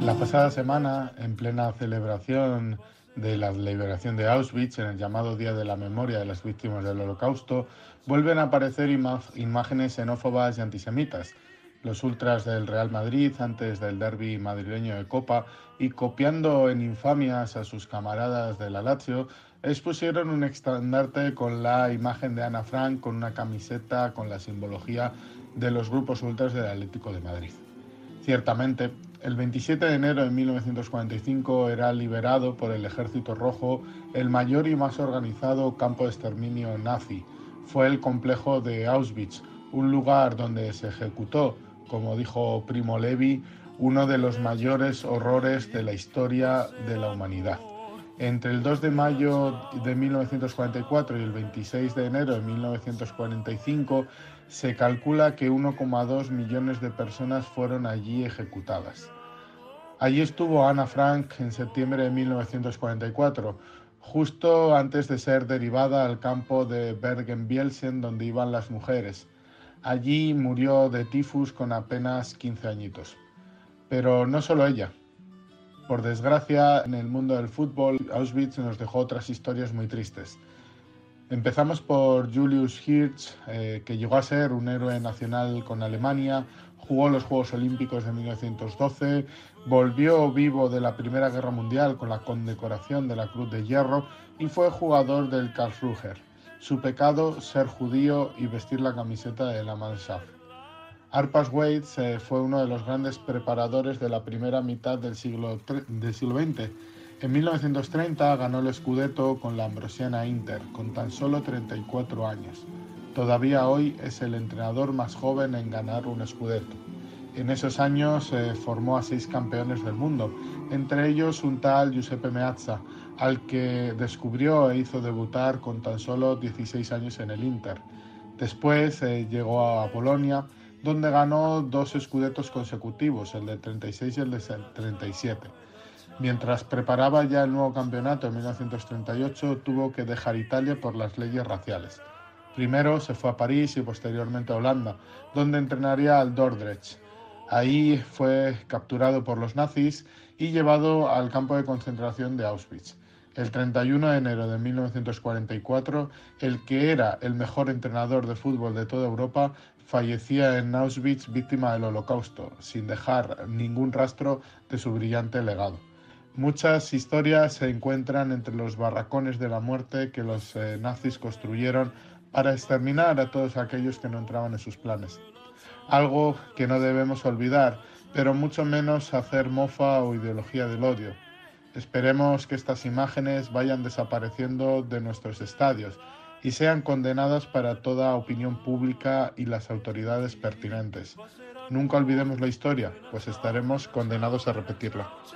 La pasada semana, en plena celebración de la liberación de Auschwitz, en el llamado Día de la Memoria de las Víctimas del Holocausto, vuelven a aparecer imágenes xenófobas y antisemitas. Los ultras del Real Madrid, antes del derby madrileño de Copa, y copiando en infamias a sus camaradas de la Lazio, expusieron un estandarte con la imagen de Ana Frank con una camiseta con la simbología de los grupos ultras del Atlético de Madrid. Ciertamente, el 27 de enero de 1945 era liberado por el Ejército Rojo el mayor y más organizado campo de exterminio nazi. Fue el complejo de Auschwitz, un lugar donde se ejecutó, como dijo Primo Levi, uno de los mayores horrores de la historia de la humanidad. Entre el 2 de mayo de 1944 y el 26 de enero de 1945 se calcula que 1,2 millones de personas fueron allí ejecutadas. Allí estuvo Ana Frank en septiembre de 1944, justo antes de ser derivada al campo de Bergen-Belsen donde iban las mujeres. Allí murió de tifus con apenas 15 añitos. Pero no solo ella. Por desgracia, en el mundo del fútbol, Auschwitz nos dejó otras historias muy tristes. Empezamos por Julius Hirsch, eh, que llegó a ser un héroe nacional con Alemania, jugó los Juegos Olímpicos de 1912, volvió vivo de la Primera Guerra Mundial con la condecoración de la Cruz de Hierro y fue jugador del Karlsruher. Su pecado, ser judío y vestir la camiseta de la Mannschaft. Arpas Waits fue uno de los grandes preparadores de la primera mitad del siglo, del XX. En 1930 ganó el Scudetto con la Ambrosiana Inter, con tan solo 34 años. Todavía hoy es el entrenador más joven en ganar un Scudetto. En esos años formó a seis campeones del mundo, entre ellos un tal Giuseppe Meazza, al que descubrió e hizo debutar con tan solo 16 años en el Inter. Después eh, llegó a Bolonia, donde ganó dos escudetos consecutivos, el de 36 y el de 37. Mientras preparaba ya el nuevo campeonato en 1938, tuvo que dejar Italia por las leyes raciales. Primero se fue a París y posteriormente a Holanda, donde entrenaría al Dordrecht. Ahí fue capturado por los nazis y llevado al campo de concentración de Auschwitz. El 31 de enero de 1944, el que era el mejor entrenador de fútbol de toda Europa fallecía en Auschwitz víctima del Holocausto, sin dejar ningún rastro de su brillante legado. Muchas historias se encuentran entre los barracones de la muerte que los eh, nazis construyeron para exterminar a todos aquellos que no entraban en sus planes. Algo que no debemos olvidar, pero mucho menos hacer mofa o ideología del odio. Esperemos que estas imágenes vayan desapareciendo de nuestros estadios y sean condenadas para toda opinión pública y las autoridades pertinentes. Nunca olvidemos la historia, pues estaremos condenados a repetirla.